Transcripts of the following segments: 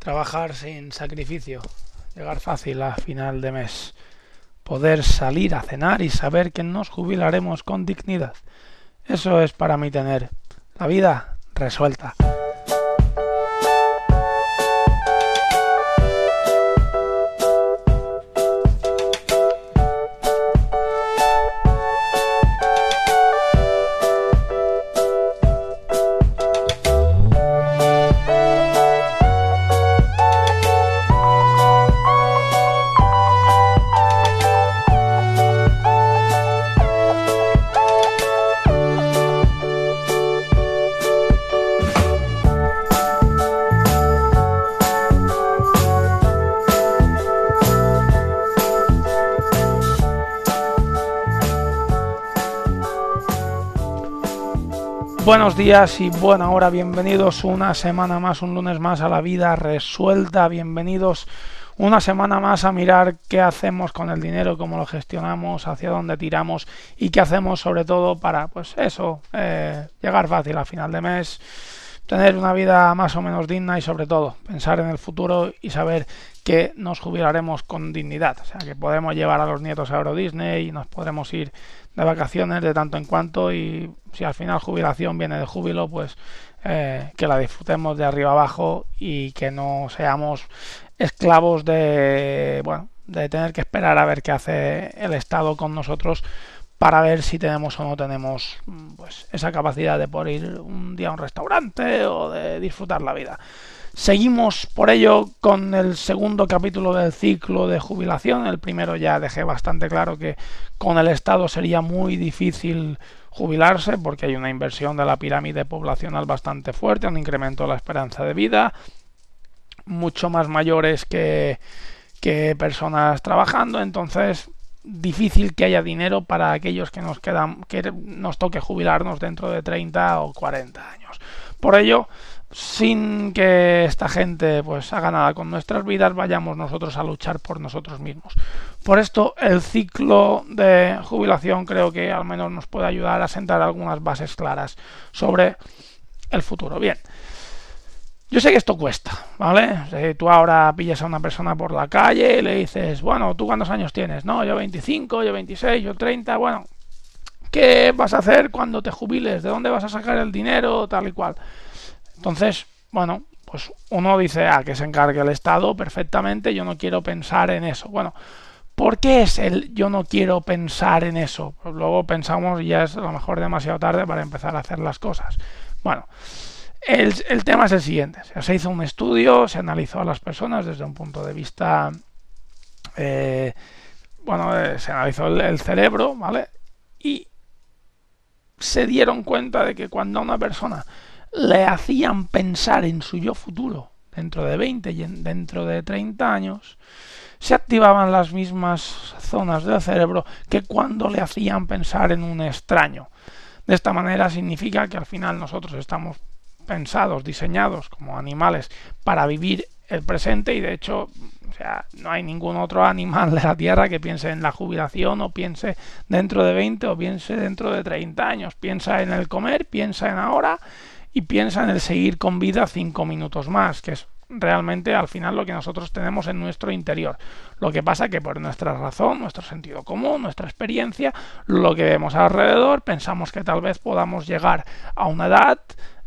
Trabajar sin sacrificio, llegar fácil a final de mes, poder salir a cenar y saber que nos jubilaremos con dignidad. Eso es para mí tener la vida resuelta. Buenos días y buena hora, bienvenidos una semana más, un lunes más a la vida resuelta, bienvenidos una semana más a mirar qué hacemos con el dinero, cómo lo gestionamos, hacia dónde tiramos y qué hacemos sobre todo para, pues eso, eh, llegar fácil a final de mes, tener una vida más o menos digna y sobre todo pensar en el futuro y saber que nos jubilaremos con dignidad, o sea que podemos llevar a los nietos a Euro Disney y nos podremos ir de vacaciones de tanto en cuanto y si al final jubilación viene de júbilo, pues eh, que la disfrutemos de arriba abajo y que no seamos esclavos de, bueno, de tener que esperar a ver qué hace el Estado con nosotros para ver si tenemos o no tenemos pues esa capacidad de poder ir un día a un restaurante o de disfrutar la vida. Seguimos por ello con el segundo capítulo del ciclo de jubilación. El primero ya dejé bastante claro que con el Estado sería muy difícil jubilarse porque hay una inversión de la pirámide poblacional bastante fuerte, un incremento de la esperanza de vida, mucho más mayores que, que personas trabajando, entonces difícil que haya dinero para aquellos que nos quedan que nos toque jubilarnos dentro de 30 o 40 años. Por ello, sin que esta gente pues haga nada con nuestras vidas, vayamos nosotros a luchar por nosotros mismos. Por esto el ciclo de jubilación creo que al menos nos puede ayudar a sentar algunas bases claras sobre el futuro. Bien. Yo sé que esto cuesta, ¿vale? Tú ahora pillas a una persona por la calle y le dices, bueno, ¿tú cuántos años tienes? No, yo 25, yo 26, yo 30, bueno, ¿qué vas a hacer cuando te jubiles? ¿De dónde vas a sacar el dinero? Tal y cual. Entonces, bueno, pues uno dice, ah, que se encargue el Estado perfectamente, yo no quiero pensar en eso. Bueno, ¿por qué es el yo no quiero pensar en eso? Pues luego pensamos y ya es a lo mejor demasiado tarde para empezar a hacer las cosas. Bueno, el, tema es el siguiente. Se hizo un estudio, se analizó a las personas desde un punto de vista... Eh, bueno, eh, se analizó el cerebro, ¿vale? Y se dieron cuenta de que cuando una persona le hacían pensar en su yo futuro dentro de 20 y dentro de 30 años, se activaban las mismas zonas del cerebro que cuando le hacían pensar en un extraño. De esta manera significa que al final nosotros estamos pensados, diseñados como animales para vivir el presente y de hecho o sea, no hay ningún otro animal de la Tierra que piense en la jubilación o piense dentro de 20 o piense dentro de 30 años. Piensa en el comer, piensa en ahora y piensa en el seguir con vida cinco minutos más, que es realmente al final lo que nosotros tenemos en nuestro interior. Lo que pasa que por nuestra razón, nuestro sentido común, nuestra experiencia, lo que vemos alrededor, pensamos que tal vez podamos llegar a una edad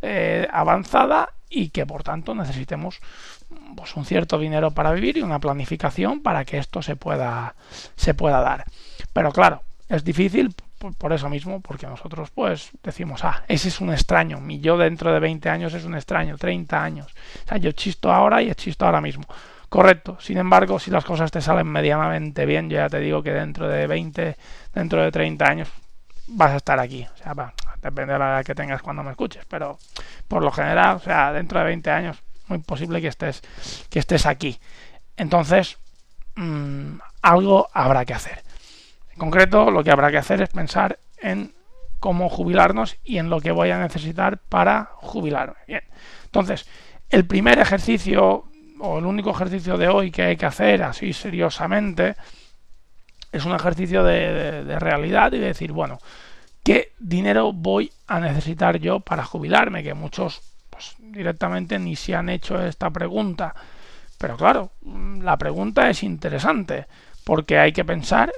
eh, avanzada y que por tanto necesitemos pues, un cierto dinero para vivir y una planificación para que esto se pueda, se pueda dar. Pero claro, es difícil por, eso mismo, porque nosotros pues decimos, ah, ese es un extraño, mi yo dentro de 20 años es un extraño, 30 años. O sea, yo chisto ahora y chisto ahora mismo. Correcto. Sin embargo, si las cosas te salen medianamente bien, yo ya te digo que dentro de 20, dentro de 30 años vas a estar aquí. O sea, depende de la edad que tengas cuando me escuches, pero por lo general, o sea, dentro de 20 años, muy posible que estés, que estés aquí. Entonces, mmm, algo habrá que hacer. En concreto, lo que habrá que hacer es pensar en cómo jubilarnos y en lo que voy a necesitar para jubilarme. Bien. Entonces, el primer ejercicio o el único ejercicio de hoy que hay que hacer así seriosamente es un ejercicio de, realidad y de decir, bueno, ¿qué dinero voy a necesitar yo para jubilarme? Que muchos pues, directamente ni se han hecho esta pregunta. Pero claro, la pregunta es interesante, porque hay que pensar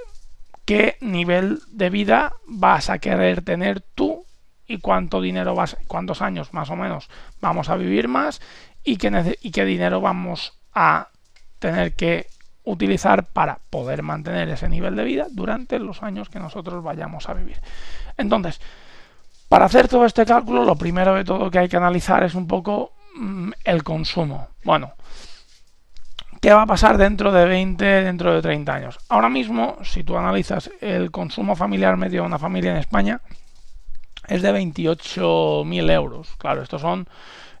qué nivel de vida vas a querer tener tú y cuánto dinero vas, cuántos años más o menos vamos a vivir más y qué, y qué dinero vamos a tener que utilizar para poder mantener ese nivel de vida durante los años que nosotros vayamos a vivir. Entonces, para hacer todo este cálculo, lo primero de todo que hay que analizar es un poco mm, el consumo. Bueno, ¿qué va a pasar dentro de 20, dentro de 30 años? Ahora mismo, si tú analizas el consumo familiar medio de una familia en España, es de 28.000 euros. Claro, estos son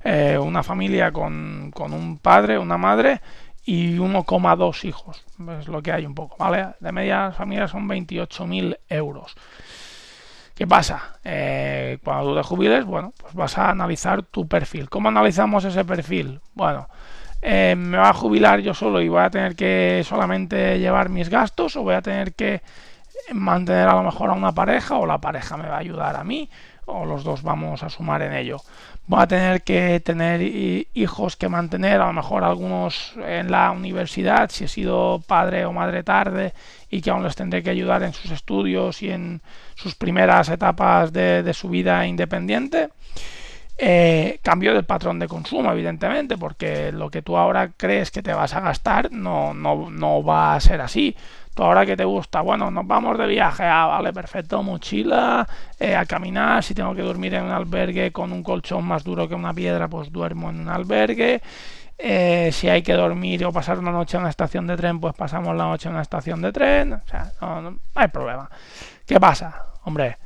eh, una familia con, con un padre, una madre y 1,2 hijos. Es lo que hay un poco, ¿vale? De media familia son 28.000 euros. ¿Qué pasa? Eh, cuando tú te jubiles, bueno, pues vas a analizar tu perfil. ¿Cómo analizamos ese perfil? Bueno, eh, ¿me va a jubilar yo solo y voy a tener que solamente llevar mis gastos o voy a tener que mantener a lo mejor a una pareja o la pareja me va a ayudar a mí o los dos vamos a sumar en ello? voy a tener que tener hijos que mantener, a lo mejor algunos en la universidad, si he sido padre o madre tarde y que aún les tendré que ayudar en sus estudios y en sus primeras etapas de, su vida independiente. Eh, cambio del patrón de consumo, evidentemente, porque lo que tú ahora crees que te vas a gastar no, no, no va a ser así ahora que te gusta, bueno, nos vamos de viaje, ah, vale, perfecto, mochila, eh, a caminar, si tengo que dormir en un albergue con un colchón más duro que una piedra, pues duermo en un albergue. Eh, si hay que dormir o pasar una noche en una estación de tren, pues pasamos la noche en una estación de tren. O sea, no, no hay problema. ¿Qué pasa? Hombre,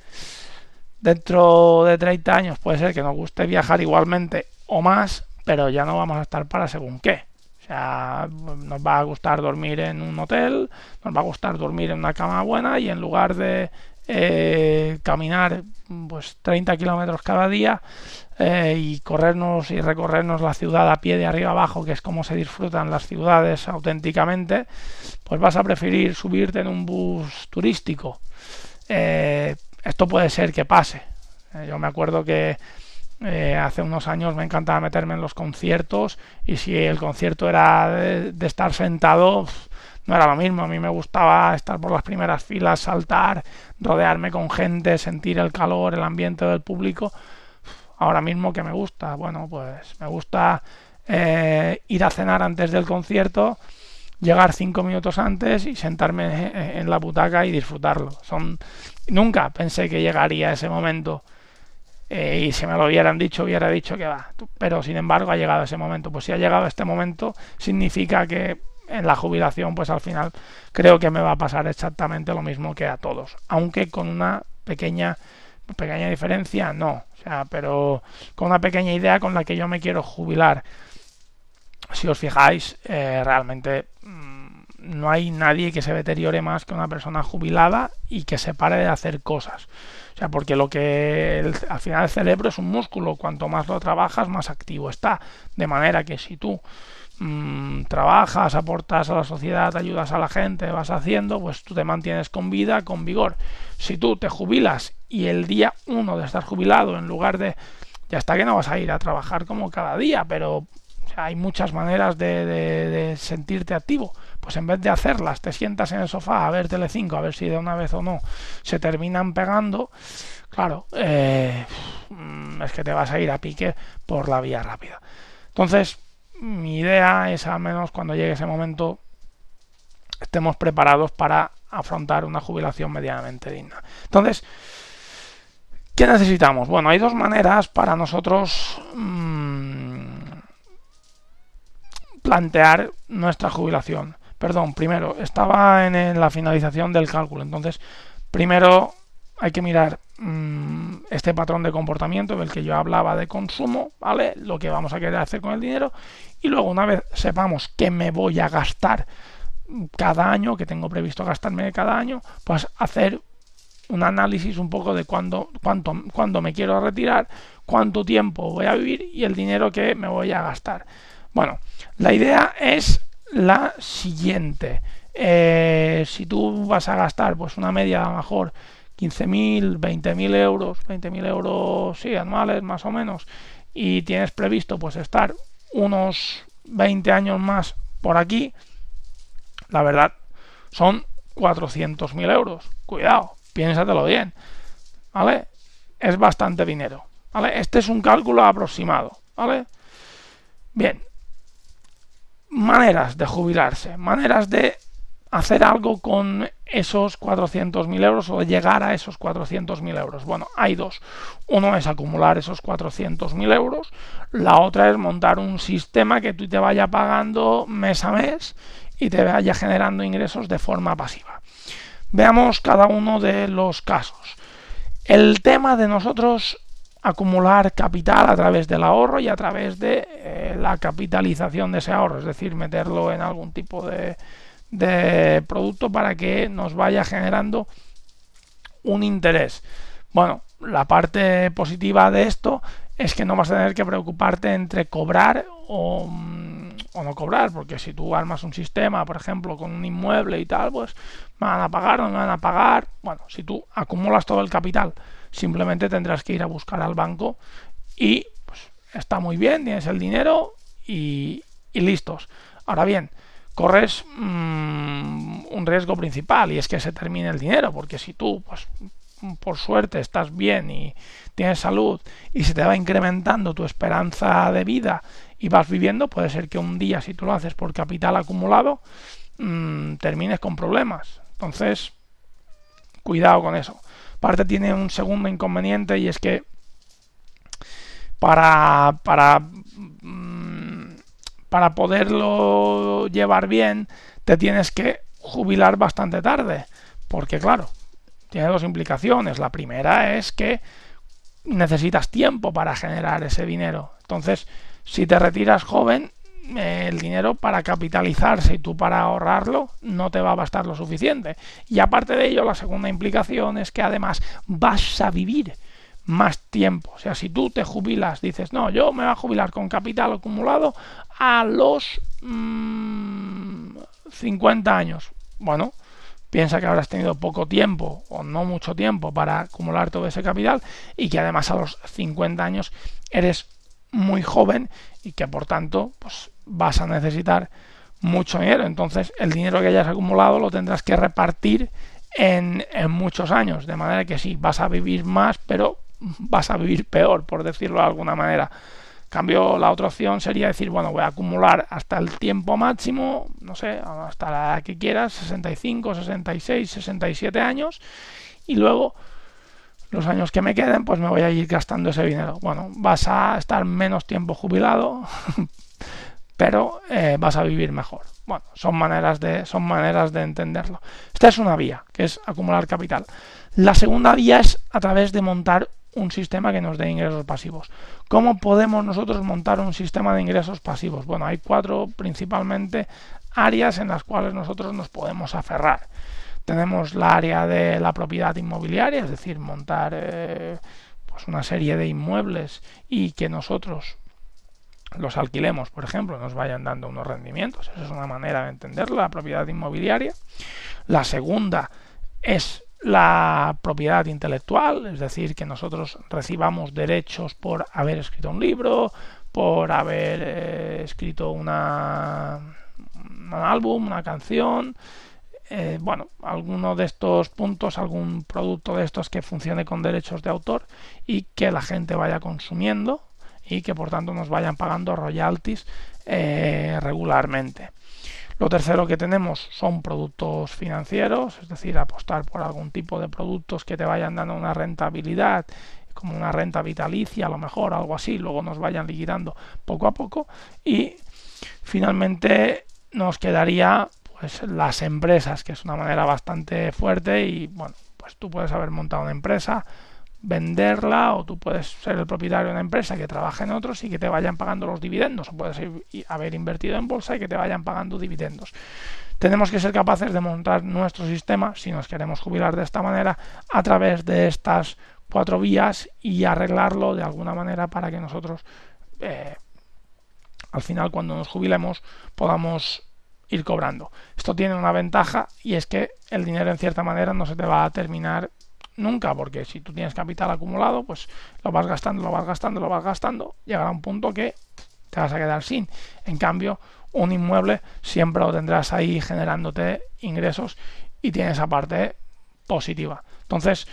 dentro de 30 años puede ser que nos guste viajar igualmente o más, pero ya no vamos a estar para según qué nos va a gustar dormir en un hotel, nos va a gustar dormir en una cama buena y en lugar de eh, caminar pues 30 kilómetros cada día eh, y corrernos y recorrernos la ciudad a pie de arriba abajo, que es como se disfrutan las ciudades auténticamente, pues vas a preferir subirte en un bus turístico. Eh, esto puede ser que pase. yo me acuerdo que eh, hace unos años me encantaba meterme en los conciertos y si el concierto era de, estar sentado, no era lo mismo. A mí me gustaba estar por las primeras filas, saltar, rodearme con gente, sentir el calor, el ambiente del público. Ahora mismo que me gusta, bueno, pues me gusta eh, ir a cenar antes del concierto, llegar cinco minutos antes y sentarme en la butaca y disfrutarlo. Son nunca pensé que llegaría ese momento eh, y si me lo hubieran dicho, hubiera dicho que va. Pero sin embargo ha llegado ese momento. Pues si ha llegado este momento, significa que en la jubilación, pues al final creo que me va a pasar exactamente lo mismo que a todos. Aunque con una pequeña, pequeña diferencia, no. O sea, pero con una pequeña idea con la que yo me quiero jubilar. Si os fijáis, eh, realmente mm, no hay nadie que se deteriore más que una persona jubilada y que se pare de hacer cosas sea, porque lo que al final el cerebro es un músculo, cuanto más lo trabajas, más activo está. De manera que si tú mm, trabajas, aportas a la sociedad, ayudas a la gente, vas haciendo, pues tú te mantienes con vida, con vigor. Si tú te jubilas y el día uno de estar jubilado, en lugar de, ya está que no vas a ir a trabajar como cada día, pero hay muchas maneras de, sentirte activo. Pues en vez de hacerlas, te sientas en el sofá a ver Telecinco, a ver si de una vez o no se terminan pegando. Claro, eh, es que te vas a ir a pique por la vía rápida. Entonces, mi idea es al menos cuando llegue ese momento estemos preparados para afrontar una jubilación medianamente digna. Entonces, ¿qué necesitamos? Bueno, hay dos maneras para nosotros mmm, plantear nuestra jubilación. Perdón, primero, estaba en la finalización del cálculo. Entonces, primero hay que mirar mm, este patrón de comportamiento del que yo hablaba de consumo, ¿vale? Lo que vamos a querer hacer con el dinero. Y luego, una vez sepamos que me voy a gastar cada año, que tengo previsto gastarme cada año, pues hacer un análisis un poco de cuándo, cuánto, cuándo me quiero retirar, cuánto tiempo voy a vivir y el dinero que me voy a gastar. Bueno, la idea es la siguiente. Eh, si tú vas a gastar pues una media a lo mejor 15.000, 20.000 euros, 20.000 euros, sí, anuales más o menos, y tienes previsto pues estar unos 20 años más por aquí, la verdad, son 400.000 euros. Cuidado, piénsatelo bien. ¿Vale? Es bastante dinero. ¿Vale? Este es un cálculo aproximado. ¿Vale? Bien. Maneras de jubilarse. Maneras de hacer algo con esos 400.000 euros o de llegar a esos 400.000 euros. Bueno, hay dos. Uno es acumular esos 400.000 euros. La otra es montar un sistema que tú te vaya pagando mes a mes y te vaya generando ingresos de forma pasiva. Veamos cada uno de los casos. El tema de nosotros acumular capital a través del ahorro y a través de eh, la capitalización de ese ahorro, es decir, meterlo en algún tipo de, producto para que nos vaya generando un interés. Bueno, la parte positiva de esto es que no vas a tener que preocuparte entre cobrar o, mm, no cobrar, porque si tú armas un sistema, por ejemplo, con un inmueble y tal, pues van a pagar o no van a pagar. Bueno, si tú acumulas todo el capital, simplemente tendrás que ir a buscar al banco y pues está muy bien, tienes el dinero y, listos. Ahora bien, corres mmm, un riesgo principal y es que se termine el dinero, porque si tú, pues por suerte, estás bien y tienes salud y se te va incrementando tu esperanza de vida y vas viviendo, puede ser que un día, si tú lo haces por capital acumulado, mmm, termines con problemas. Entonces, cuidado con eso. Aparte tiene un segundo inconveniente y es que para, para para poderlo llevar bien, te tienes que jubilar bastante tarde. Porque claro, tiene dos implicaciones. La primera es que necesitas tiempo para generar ese dinero. Entonces, si te retiras joven, el dinero para capitalizarse y tú para ahorrarlo no te va a bastar lo suficiente. Y aparte de ello, la segunda implicación es que además vas a vivir más tiempo. O sea, si tú te jubilas, dices, no, yo me voy a jubilar con capital acumulado a los 50 mm, años. Bueno, piensa que habrás tenido poco tiempo o no mucho tiempo para acumular todo ese capital y que además a los 50 años eres muy joven y que por tanto pues vas a necesitar mucho dinero. Entonces el dinero que hayas acumulado lo tendrás que repartir en, en muchos años. De manera que sí, vas a vivir más, pero vas a vivir peor, por decirlo de alguna manera. Cambio, la otra opción sería decir, bueno, voy a acumular hasta el tiempo máximo, no sé, hasta la que quieras, 65, 66, 67 años, y luego los años que me queden, pues me voy a ir gastando ese dinero. Bueno, vas a estar menos tiempo jubilado, pero eh, vas a vivir mejor. Bueno, son maneras de, son maneras de entenderlo. Esta es una vía, que es acumular capital. La segunda vía es a través de montar un sistema que nos dé ingresos pasivos. ¿Cómo podemos nosotros montar un sistema de ingresos pasivos? Bueno, hay cuatro principalmente áreas en las cuales nosotros nos podemos aferrar. Tenemos la área de la propiedad inmobiliaria, es decir, montar eh, pues una serie de inmuebles y que nosotros los alquilemos, por ejemplo, nos vayan dando unos rendimientos. Esa es una manera de entenderlo, la propiedad inmobiliaria. La segunda es la propiedad intelectual, es decir, que nosotros recibamos derechos por haber escrito un libro, por haber eh, escrito una, un álbum, una canción, eh, bueno, alguno de estos puntos, algún producto de estos que funcione con derechos de autor y que la gente vaya consumiendo y que por tanto nos vayan pagando royalties eh, regularmente. Lo tercero que tenemos son productos financieros, es decir, apostar por algún tipo de productos que te vayan dando una rentabilidad, como una renta vitalicia, a lo mejor algo así, luego nos vayan liquidando poco a poco. Y finalmente nos quedaría pues las empresas, que es una manera bastante fuerte y bueno, pues tú puedes haber montado una empresa, venderla o tú puedes ser el propietario de una empresa que trabaja en otros y que te vayan pagando los dividendos o puedes haber invertido en bolsa y que te vayan pagando dividendos. Tenemos que ser capaces de montar nuestro sistema si nos queremos jubilar de esta manera a través de estas cuatro vías y arreglarlo de alguna manera para que nosotros eh, al final cuando nos jubilemos podamos ir cobrando. Esto tiene una ventaja y es que el dinero en cierta manera no se te va a terminar nunca, porque si tú tienes capital acumulado, pues lo vas gastando, lo vas gastando, lo vas gastando, llegará un punto que te vas a quedar sin. En cambio, un inmueble siempre lo tendrás ahí generándote ingresos y tiene esa parte positiva. Entonces,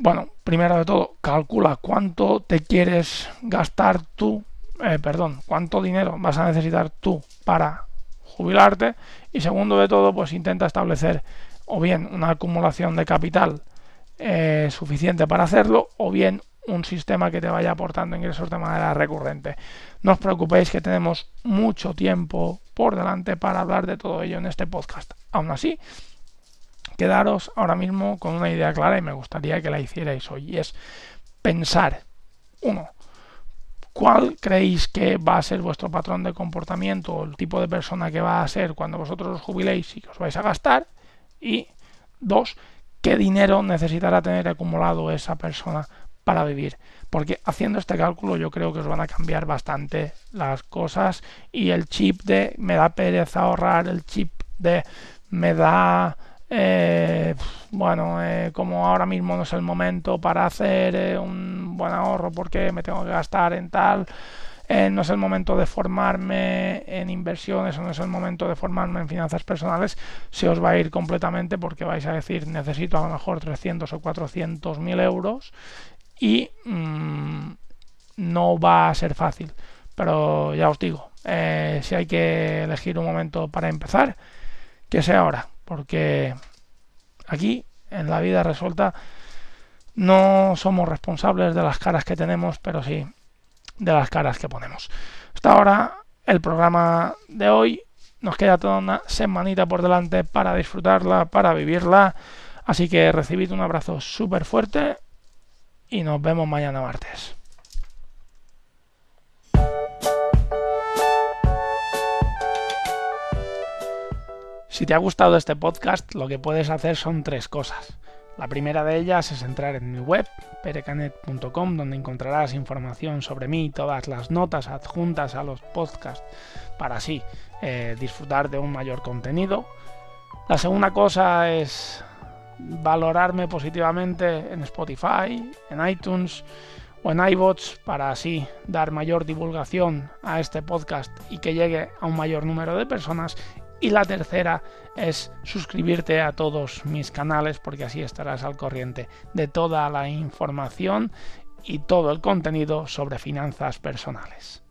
bueno, primero de todo, calcula cuánto te quieres gastar tú, eh, perdón, cuánto dinero vas a necesitar tú para jubilarte y segundo de todo, pues intenta establecer o bien una acumulación de capital eh, suficiente para hacerlo o bien un sistema que te vaya aportando ingresos de manera recurrente. No os preocupéis que tenemos mucho tiempo por delante para hablar de todo ello en este podcast. Aún así, quedaros ahora mismo con una idea clara y me gustaría que la hicierais hoy. Y es pensar, uno, ¿cuál creéis que va a ser vuestro patrón de comportamiento o el tipo de persona que va a ser cuando vosotros os jubiléis y que os vais a gastar? Y dos, ¿qué dinero necesitará tener acumulado esa persona para vivir? Porque haciendo este cálculo yo creo que os van a cambiar bastante las cosas y el chip de me da pereza ahorrar, el chip de me da eh, bueno, eh, como ahora mismo no es el momento para hacer eh, un buen ahorro porque me tengo que gastar en tal, no es el momento de formarme en inversiones o no es el momento de formarme en finanzas personales, se os va a ir completamente porque vais a decir necesito a lo mejor 300 o 400 mil euros y mm, no va a ser fácil. Pero ya os digo, si hay que elegir un momento para empezar, que sea ahora porque aquí en la vida resuelta no somos responsables de las caras que tenemos, pero sí de las caras que ponemos. Hasta ahora el programa de hoy nos queda toda una semanita por delante para disfrutarla, para vivirla. Así que recibid un abrazo súper fuerte y nos vemos mañana martes. Si te ha gustado este podcast, lo que puedes hacer son tres cosas. La primera de ellas es entrar en mi web, perecanet.com, donde encontrarás información sobre mí, todas las notas adjuntas a los podcasts, para así eh, disfrutar de un mayor contenido. La segunda cosa es valorarme positivamente en Spotify, en iTunes o en iBots para así dar mayor divulgación a este podcast y que llegue a un mayor número de personas. Y la tercera es suscribirte a todos mis canales porque así estarás al corriente de toda la información y todo el contenido sobre finanzas personales.